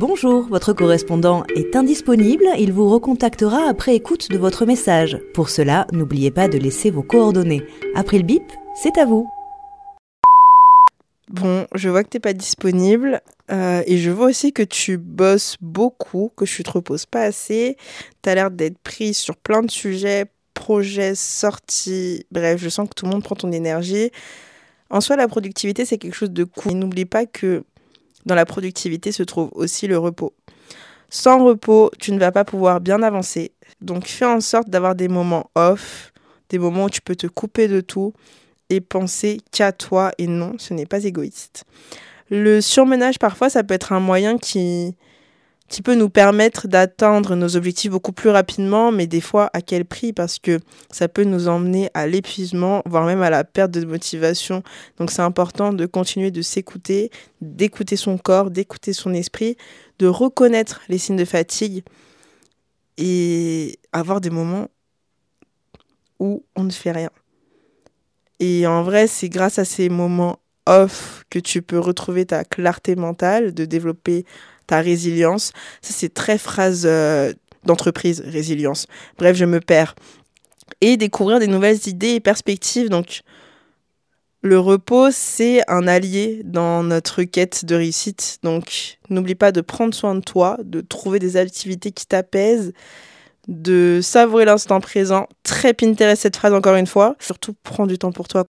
Bonjour, votre correspondant est indisponible, il vous recontactera après écoute de votre message. Pour cela, n'oubliez pas de laisser vos coordonnées. Après le bip, c'est à vous. Bon, je vois que t'es pas disponible euh, et je vois aussi que tu bosses beaucoup, que tu te reposes pas assez. T'as l'air d'être pris sur plein de sujets, projets, sorties. Bref, je sens que tout le monde prend ton énergie. En soi, la productivité, c'est quelque chose de cool. N'oublie pas que dans la productivité se trouve aussi le repos. Sans repos, tu ne vas pas pouvoir bien avancer. Donc fais en sorte d'avoir des moments off, des moments où tu peux te couper de tout et penser qu'à toi et non, ce n'est pas égoïste. Le surmenage, parfois, ça peut être un moyen qui, qui peut nous permettre d'atteindre nos objectifs beaucoup plus rapidement, mais des fois à quel prix? Parce que ça peut nous emmener à l'épuisement, voire même à la perte de motivation. Donc c'est important de continuer de s'écouter, d'écouter son corps, d'écouter son esprit, de reconnaître les signes de fatigue et avoir des moments où on ne fait rien. Et en vrai, c'est grâce à ces moments off que tu peux retrouver ta clarté mentale, de développer ta résilience. Ça, c'est très phrase euh, d'entreprise, résilience. Bref, je me perds. Et découvrir des nouvelles idées et perspectives. Donc, le repos, c'est un allié dans notre quête de réussite. Donc, n'oublie pas de prendre soin de toi, de trouver des activités qui t'apaisent de savourer l'instant présent. Très Pinterest cette phrase encore une fois. Surtout, prends du temps pour toi.